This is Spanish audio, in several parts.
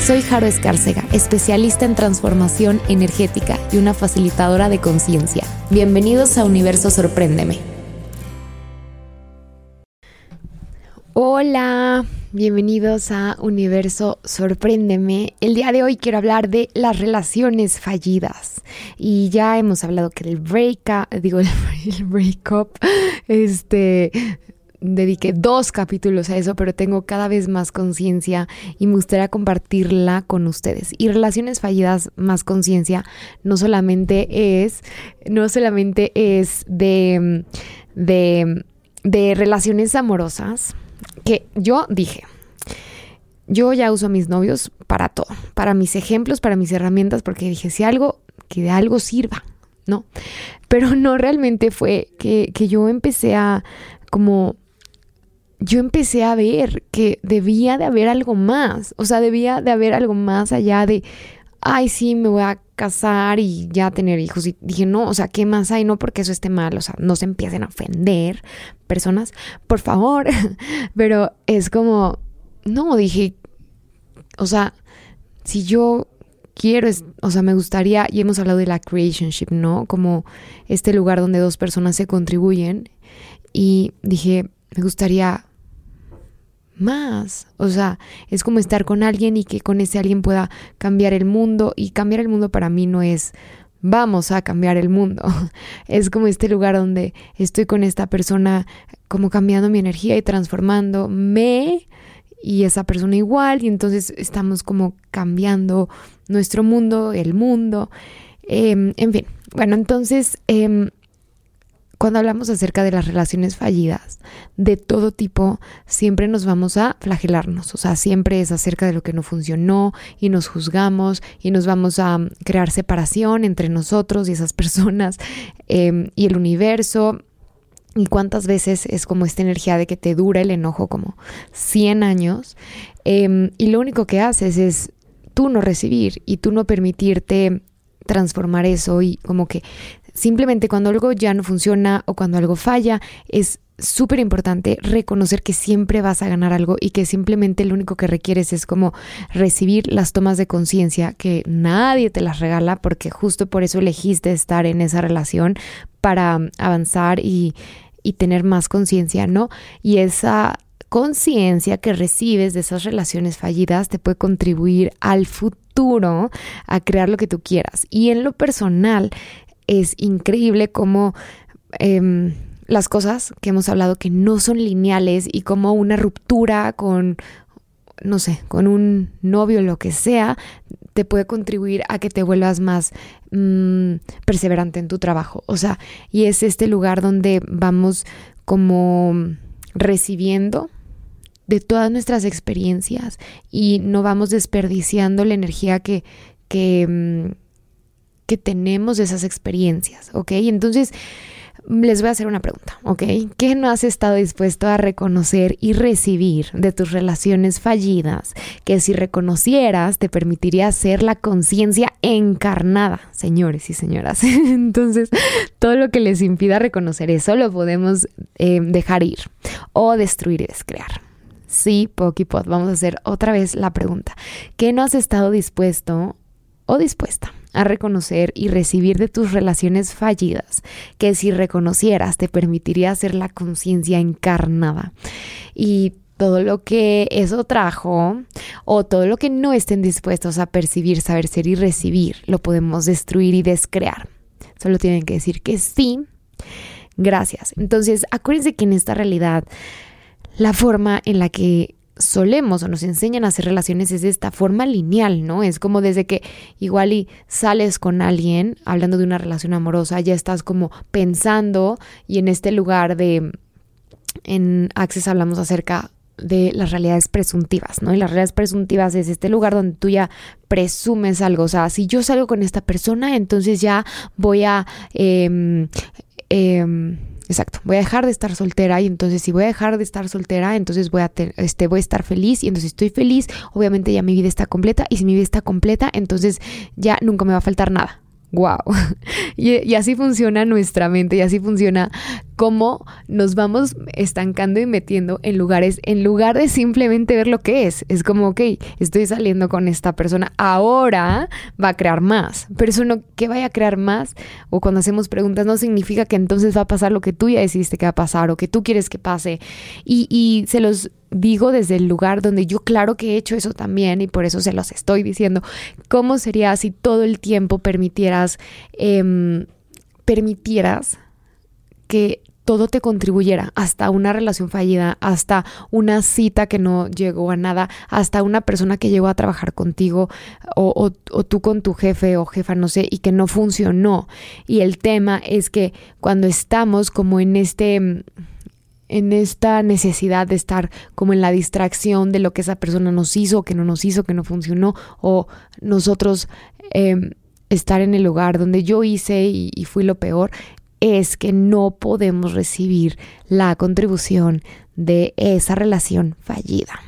Soy Jaro Escárcega, especialista en transformación energética y una facilitadora de conciencia. Bienvenidos a Universo Sorpréndeme. Hola, bienvenidos a Universo Sorpréndeme. El día de hoy quiero hablar de las relaciones fallidas. Y ya hemos hablado que el break, digo, el breakup, este, dediqué dos capítulos a eso, pero tengo cada vez más conciencia y me gustaría compartirla con ustedes. Y relaciones fallidas más conciencia no solamente es, no solamente es de, de, relaciones amorosas, que yo dije, yo ya uso a mis novios para todo, para mis ejemplos, para mis herramientas, porque dije, si algo, que de algo sirva, ¿no? Pero no realmente fue que, que yo empecé a como yo empecé a ver que debía de haber algo más, o sea, debía de haber algo más allá de, ay, sí, me voy a casar y ya tener hijos. Y dije, no, o sea, ¿qué más hay? No porque eso esté mal, o sea, no se empiecen a ofender personas, por favor. Pero es como, no, dije, o sea, si yo quiero, o sea, me gustaría, y hemos hablado de la creationship, ¿no? Como este lugar donde dos personas se contribuyen. Y dije, me gustaría más. O sea, es como estar con alguien y que con ese alguien pueda cambiar el mundo. Y cambiar el mundo para mí no es vamos a cambiar el mundo. Es como este lugar donde estoy con esta persona como cambiando mi energía y transformándome y esa persona igual y entonces estamos como cambiando nuestro mundo, el mundo. Em, en fin, bueno, entonces em, cuando hablamos acerca de las relaciones fallidas de todo tipo, siempre nos vamos a flagelarnos, o sea, siempre es acerca de lo que no funcionó y nos juzgamos y nos vamos a mm, crear separación entre nosotros y esas personas em, y el universo. Y cuántas veces es como esta energía de que te dura el enojo como 100 años em, y lo único que haces es tú no recibir y tú no permitirte transformar eso y como que Simplemente cuando algo ya no funciona o cuando algo falla, es súper importante reconocer que siempre vas a ganar algo y que simplemente lo único que requieres es como recibir las tomas de conciencia que nadie te las regala porque justo por eso elegiste estar en esa relación para avanzar y, y tener más conciencia, ¿no? Y esa conciencia que recibes de esas relaciones fallidas te puede contribuir al futuro a crear lo que tú quieras. Y en lo personal, es increíble cómo em, las cosas que hemos hablado que no son lineales y como una ruptura con, no sé, con un novio, lo que sea, te puede contribuir a que te vuelvas más mm, perseverante en tu trabajo. O sea, y es este lugar donde vamos como recibiendo de todas nuestras experiencias y no vamos desperdiciando la energía que, que, mm, que tenemos esas experiencias, ¿ok? Entonces, les voy a hacer una pregunta, ¿ok? ¿Qué no has estado dispuesto a reconocer y recibir de tus relaciones fallidas que si reconocieras te permitiría hacer la conciencia encarnada, señores y señoras? Entonces, todo lo que les impida reconocer eso lo podemos eh, dejar ir o destruir y descrear. Sí, Pokipod, vamos a hacer otra vez la pregunta. ¿Qué no has estado dispuesto o dispuesta a reconocer y recibir de tus relaciones fallidas, que si reconocieras te permitiría hacer la conciencia encarnada. Y todo lo que eso trajo o todo lo que no estén dispuestos a percibir, saber ser y recibir, lo podemos destruir y descrear. Solo tienen que decir que sí. Gracias. Entonces, acuérdense que en esta realidad, la forma en la que solemos o nos enseñan a hacer relaciones es de esta forma lineal, ¿no? Es como desde que igual y sales con alguien, hablando de una relación amorosa, ya estás como pensando y en este lugar de, en Access hablamos acerca de las realidades presuntivas, ¿no? Y las realidades presuntivas es este lugar donde tú ya presumes algo, o sea, si yo salgo con esta persona, entonces ya voy a... Em, exacto, voy a dejar de estar soltera y entonces si voy a dejar de estar soltera, entonces voy a, este, voy a estar feliz y entonces estoy feliz, obviamente ya mi vida está completa y si mi vida está completa, entonces ya nunca me va a faltar nada. Wow. Y, así funciona nuestra mente y así funciona cómo nos vamos estancando y metiendo en lugares en lugar de simplemente ver lo que es. Es como, ok, estoy saliendo con esta persona, ahora va a crear más. Pero eso no, que vaya a crear más o cuando hacemos preguntas no significa que entonces va a pasar lo que tú ya decidiste que va a pasar o que tú quieres que pase. Y, y se los digo desde el lugar donde yo claro que he hecho eso también y por eso se los estoy diciendo. ¿Cómo sería si todo el tiempo permitieras, em, permitieras que todo te contribuyera, hasta una relación fallida, hasta una cita que no llegó a nada, hasta una persona que llegó a trabajar contigo o, o, tú con tu jefe o jefa, no sé, y que no funcionó. Y el tema es que cuando estamos como en este en esta necesidad de estar como en la distracción de lo que esa persona nos hizo, que no nos hizo, que no funcionó, o nosotros em, estar en el lugar donde yo hice y, fui lo peor, es que no podemos recibir la contribución de esa relación fallida.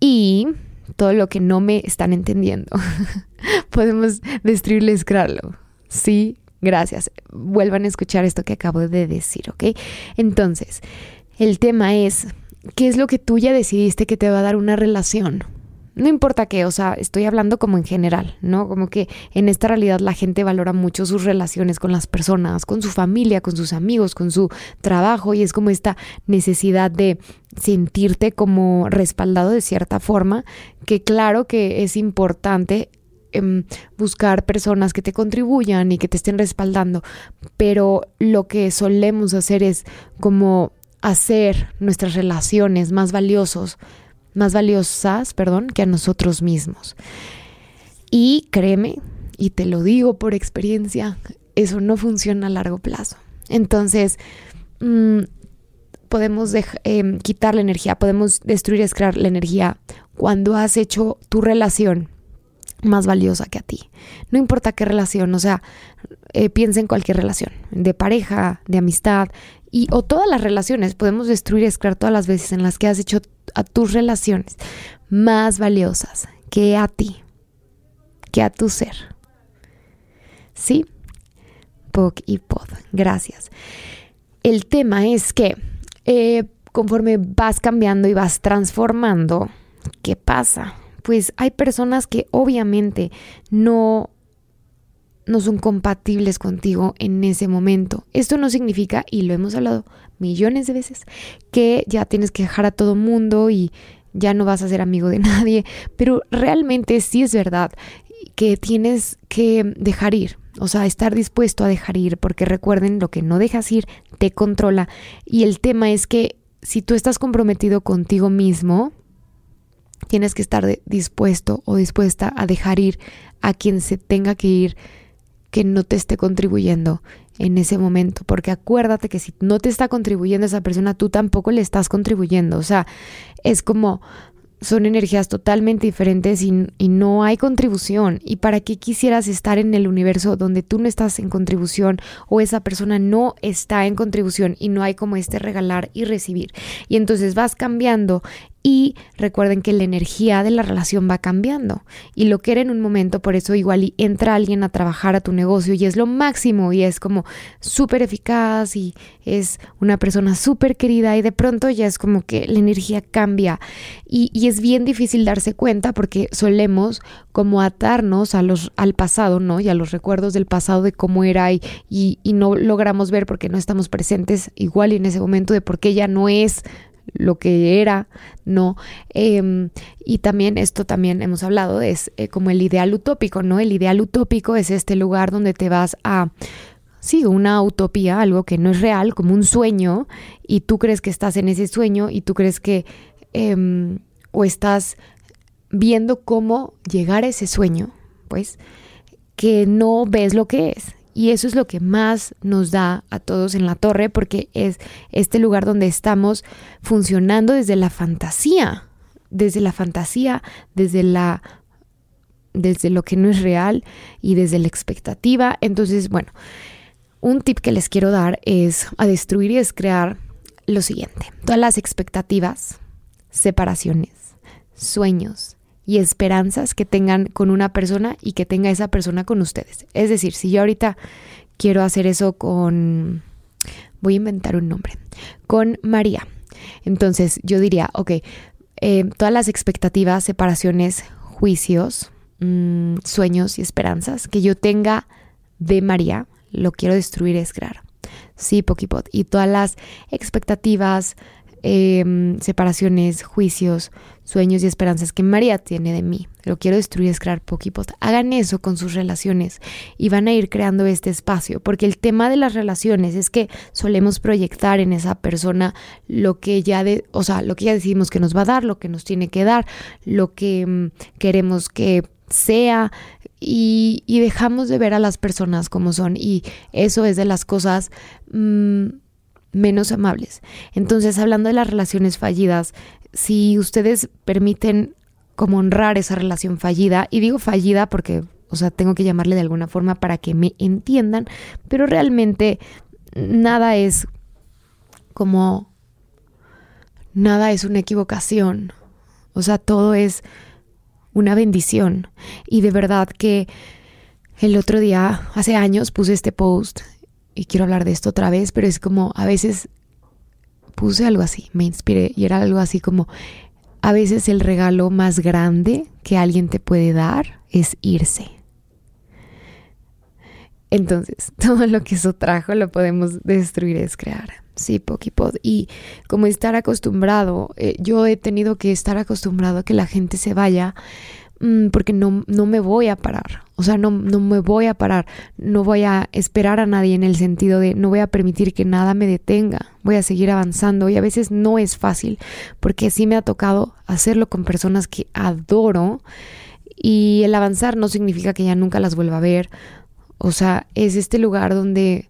Y todo lo que no me están entendiendo, podemos destruirles, crearlo. Sí, Gracias. Vuelvan a escuchar esto que acabo de decir, ¿ok? Entonces, el tema es, ¿qué es lo que tú ya decidiste que te va a dar una relación? No importa qué, o sea, estoy hablando como en general, ¿no? Como que en esta realidad la gente valora mucho sus relaciones con las personas, con su familia, con sus amigos, con su trabajo y es como esta necesidad de sentirte como respaldado de cierta forma, que claro que es importante Em, buscar personas que te contribuyan y que te estén respaldando, pero lo que solemos hacer es como hacer nuestras relaciones más valiosos, más valiosas, perdón, que a nosotros mismos. Y créeme, y te lo digo por experiencia, eso no funciona a largo plazo. Entonces, mm, podemos em, quitar la energía, podemos destruir, escrar la energía cuando has hecho tu relación más valiosa que a ti. No importa qué relación, o sea, eh, piensa en cualquier relación, de pareja, de amistad, y, o todas las relaciones. Podemos destruir y todas las veces en las que has hecho a tus relaciones más valiosas que a ti, que a tu ser. ¿Sí? Pog y Pod. Gracias. El tema es que eh, conforme vas cambiando y vas transformando, ¿qué pasa? Pues hay personas que obviamente no no son compatibles contigo en ese momento. Esto no significa, y lo hemos hablado millones de veces, que ya tienes que dejar a todo mundo y ya no vas a ser amigo de nadie, pero realmente sí es verdad que tienes que dejar ir, o sea, estar dispuesto a dejar ir, porque recuerden, lo que no dejas ir te controla. Y el tema es que si tú estás comprometido contigo mismo, tienes que estar dispuesto o dispuesta a dejar ir a quien se tenga que ir que no te esté contribuyendo en ese momento, porque acuérdate que si no te está contribuyendo esa persona, tú tampoco le estás contribuyendo, o sea, es como son energías totalmente diferentes y, y, no hay contribución. ¿Y para qué quisieras estar en el universo donde tú no estás en contribución o esa persona no está en contribución y no hay como este regalar y recibir? Y entonces vas cambiando y recuerden que la energía de la relación va cambiando y lo que era en un momento, por eso igual entra alguien a trabajar a tu negocio y es lo máximo y es como súper eficaz y es una persona súper querida y de pronto ya es como que la energía cambia y, es bien difícil darse cuenta porque solemos como atarnos a los, al pasado, ¿no? Y a los recuerdos del pasado de cómo era y, y, y no logramos ver porque no estamos presentes igual y en ese momento de por qué ya no es lo que era, ¿no? Em, y también esto también hemos hablado, es eh, como el ideal utópico, ¿no? El ideal utópico es este lugar donde te vas a, sí, una utopía, algo que no es real, como un sueño, y tú crees que estás en ese sueño y tú crees que, em, o estás viendo cómo llegar a ese sueño, pues, que no ves lo que es. Y eso es lo que más nos da a todos en la torre porque es este lugar donde estamos funcionando desde la fantasía, desde la fantasía, desde la desde lo que no es real y desde la expectativa. Entonces, bueno, un tip que les quiero dar es a destruir y descrear lo siguiente. Todas las expectativas, separaciones, sueños y esperanzas que tengan con una persona y que tenga esa persona con ustedes. Es decir, si yo ahorita quiero hacer eso con, voy a inventar un nombre, con María. Entonces yo diría, ok, eh, todas las expectativas, separaciones, juicios, mm, sueños y esperanzas que yo tenga de María, lo quiero destruir, es claro. Sí, Pokipot. Y todas las expectativas, Em, separaciones, juicios, sueños y esperanzas que María tiene de mí. Lo quiero destruir, es crear poquipot. Hagan eso con sus relaciones y van a ir creando este espacio, porque el tema de las relaciones es que solemos proyectar en esa persona lo que ya de, o sea, lo que ya decidimos que nos va a dar, lo que nos tiene que dar, lo que mm, queremos que sea y, dejamos de ver a las personas como son y eso es de las cosas mm, menos amables. Entonces, hablando de las relaciones fallidas, si ustedes permiten como honrar esa relación fallida, y digo fallida porque, o sea, tengo que llamarle de alguna forma para que me entiendan, pero realmente nada es como, nada es una equivocación, o sea, todo es una bendición. Y de verdad que el otro día, hace años, puse este post y quiero hablar de esto otra vez, pero es como a veces puse algo así, me inspiré y era algo así como a veces el regalo más grande que alguien te puede dar es irse. Entonces, todo lo que eso trajo lo podemos destruir, es crear. Sí, Pokipod. Y como estar acostumbrado, eh, yo he tenido que estar acostumbrado a que la gente se vaya porque no, no me voy a parar. O sea, no, no me voy a parar. No voy a esperar a nadie en el sentido de no voy a permitir que nada me detenga. Voy a seguir avanzando. Y a veces no es fácil porque sí me ha tocado hacerlo con personas que adoro. Y el avanzar no significa que ya nunca las vuelva a ver. O sea, es este lugar donde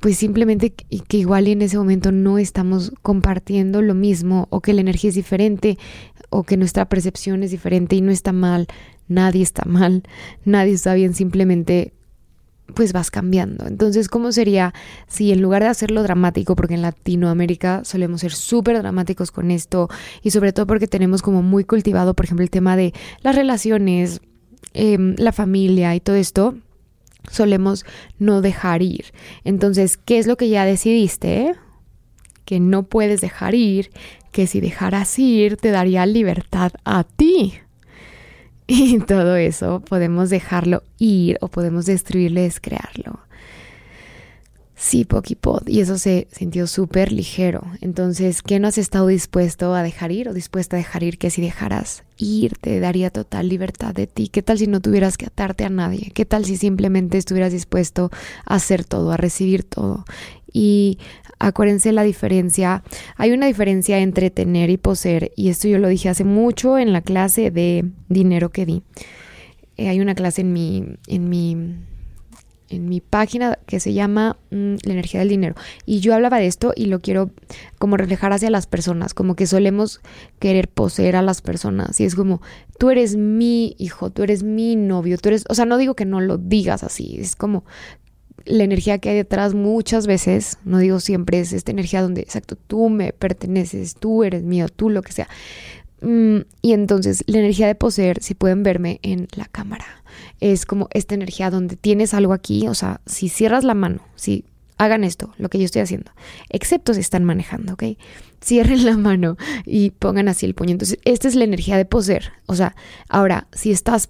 pues simplemente que igual en ese momento no estamos compartiendo lo mismo o que la energía es diferente o que nuestra percepción es diferente y no está mal, nadie está mal, nadie está bien, simplemente pues vas cambiando. Entonces, ¿cómo sería si en lugar de hacerlo dramático, porque en Latinoamérica solemos ser súper dramáticos con esto y sobre todo porque tenemos como muy cultivado, por ejemplo, el tema de las relaciones, em, la familia y todo esto, solemos no dejar ir. Entonces, ¿qué es lo que ya decidiste? Que no puedes dejar ir, que si dejaras ir te daría libertad a ti. Y todo eso podemos dejarlo ir o podemos destruirlo descrearlo. Sí, Pokipod. Y eso se sintió súper ligero. Entonces, ¿qué no has estado dispuesto a dejar ir o dispuesta a dejar ir? Que si dejaras ir te daría total libertad de ti. ¿Qué tal si no tuvieras que atarte a nadie? ¿Qué tal si simplemente estuvieras dispuesto a hacer todo, a recibir todo? Y acuérdense la diferencia. Hay una diferencia entre tener y poseer. Y esto yo lo dije hace mucho en la clase de dinero que di. Eh, hay una clase en mi, en mi, en mi página que se llama mm, La energía del dinero. Y yo hablaba de esto y lo quiero como reflejar hacia las personas. Como que solemos querer poseer a las personas. Y es como, tú eres mi hijo, tú eres mi novio, tú eres, o sea, no digo que no lo digas así. Es como la energía que hay detrás muchas veces, no digo siempre, es esta energía donde, exacto, tú me perteneces, tú eres mío, tú lo que sea. Mm, y entonces la energía de poseer, si pueden verme en la cámara, es como esta energía donde tienes algo aquí, o sea, si cierras la mano, si hagan esto, lo que yo estoy haciendo, excepto si están manejando, ¿ok? Cierren la mano y pongan así el puño. Entonces, esta es la energía de poseer. O sea, ahora, si estás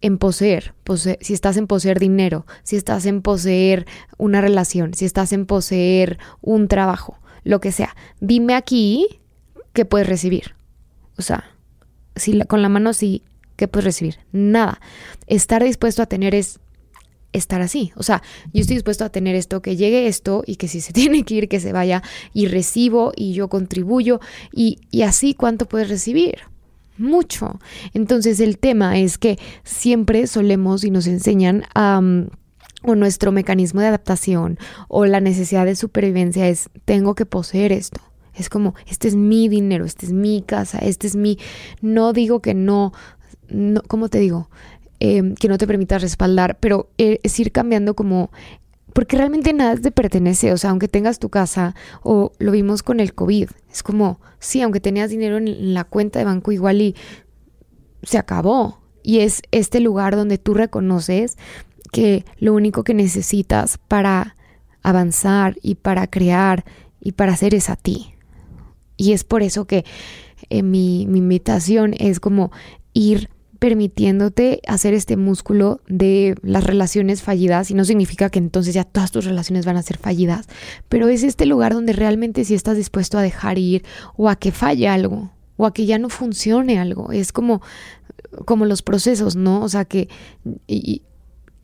en poseer, si estás en poseer dinero, si estás en poseer una relación, si estás en poseer un trabajo, lo que sea, dime aquí qué puedes recibir. O sea, si con la mano sí, ¿qué puedes recibir? Nada. Estar dispuesto a tener es estar así. O sea, yo estoy dispuesto a tener esto, que llegue esto y que si se tiene que ir, que se vaya y recibo y yo contribuyo y, y así cuánto puedes recibir mucho. Entonces el tema es que siempre solemos y nos enseñan a... o nuestro mecanismo de adaptación o la necesidad de supervivencia es tengo que poseer esto. Es como, este es mi dinero, este es mi casa, este es mi... No digo que no, no ¿cómo te digo? Em, que no te permita respaldar, pero eh, es ir cambiando como porque realmente nada te pertenece, o sea, aunque tengas tu casa o lo vimos con el COVID, es como, sí, aunque tenías dinero en la cuenta de banco igual y se acabó. Y es este lugar donde tú reconoces que lo único que necesitas para avanzar y para crear y para hacer es a ti. Y es por eso que eh, mi, invitación es como ir permitiéndote hacer este músculo de las relaciones fallidas y no significa que entonces ya todas tus relaciones van a ser fallidas, pero es este lugar donde realmente si estás dispuesto a dejar ir o a que falle algo o a que ya no funcione algo, es como como los procesos, ¿no? O sea que y,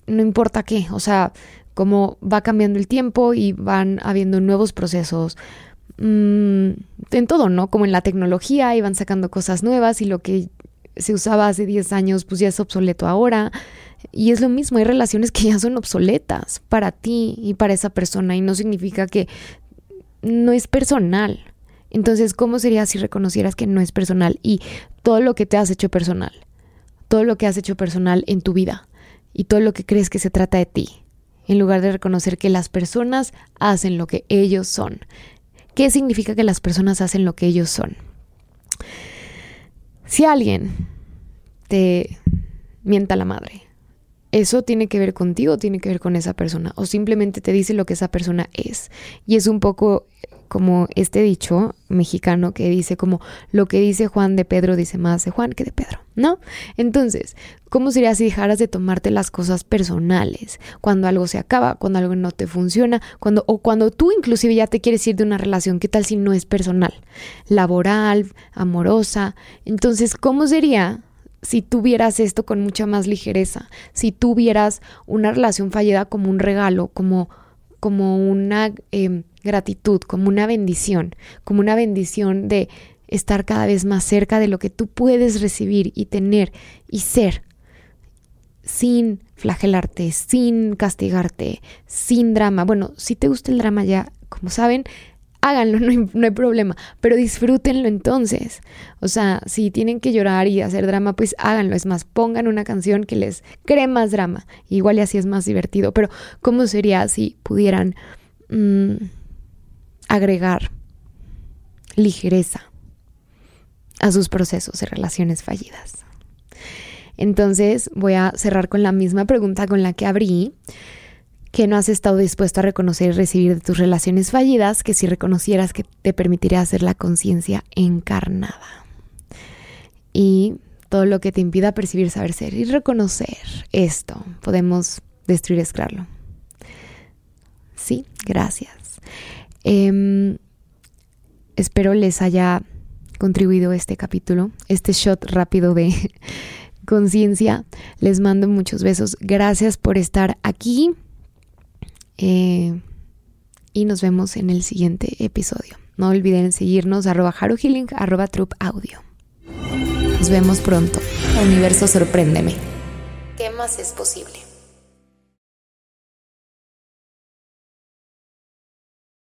no importa qué, o sea, como va cambiando el tiempo y van habiendo nuevos procesos, mm, en todo, ¿no? Como en la tecnología, y van sacando cosas nuevas y lo que se usaba hace 10 años, pues ya es obsoleto ahora. Y es lo mismo, hay relaciones que ya son obsoletas para ti y para esa persona y no significa que no es personal. Entonces, ¿cómo sería si reconocieras que no es personal y todo lo que te has hecho personal? Todo lo que has hecho personal en tu vida y todo lo que crees que se trata de ti, en lugar de reconocer que las personas hacen lo que ellos son. ¿Qué significa que las personas hacen lo que ellos son? Si alguien te mienta la madre, eso tiene que ver contigo, tiene que ver con esa persona, o simplemente te dice lo que esa persona es. Y es un poco como este dicho mexicano que dice como lo que dice Juan de Pedro dice más de Juan que de Pedro, ¿no? Entonces, ¿cómo sería si dejaras de tomarte las cosas personales cuando algo se acaba, cuando algo no te funciona, cuando o cuando tú inclusive ya te quieres ir de una relación, ¿qué tal si no es personal, laboral, amorosa? Entonces, ¿cómo sería si tuvieras esto con mucha más ligereza, si tuvieras una relación fallida como un regalo, como como una em, gratitud, como una bendición, como una bendición de estar cada vez más cerca de lo que tú puedes recibir y tener y ser sin flagelarte, sin castigarte, sin drama. Bueno, si te gusta el drama ya, como saben, háganlo, no hay, problema, pero disfrútenlo entonces. O sea, si tienen que llorar y hacer drama, pues háganlo. Es más, pongan una canción que les cree más drama. Igual y así es más divertido, pero ¿cómo sería si pudieran mm, agregar ligereza a sus procesos de relaciones fallidas? Entonces voy a cerrar con la misma pregunta con la que abrí que no has estado dispuesto a reconocer y recibir de tus relaciones fallidas, que si reconocieras que te permitiría hacer la conciencia encarnada. Y todo lo que te impida percibir, saber ser y reconocer esto, podemos destruir, esclarlo. Sí, gracias. Em, espero les haya contribuido este capítulo, este shot rápido de conciencia. Les mando muchos besos. Gracias por estar aquí. Eh, y nos vemos en el siguiente episodio. No olviden seguirnos arroba healing, arroba troop audio. Nos vemos pronto. Universo sorpréndeme. ¿Qué más es posible?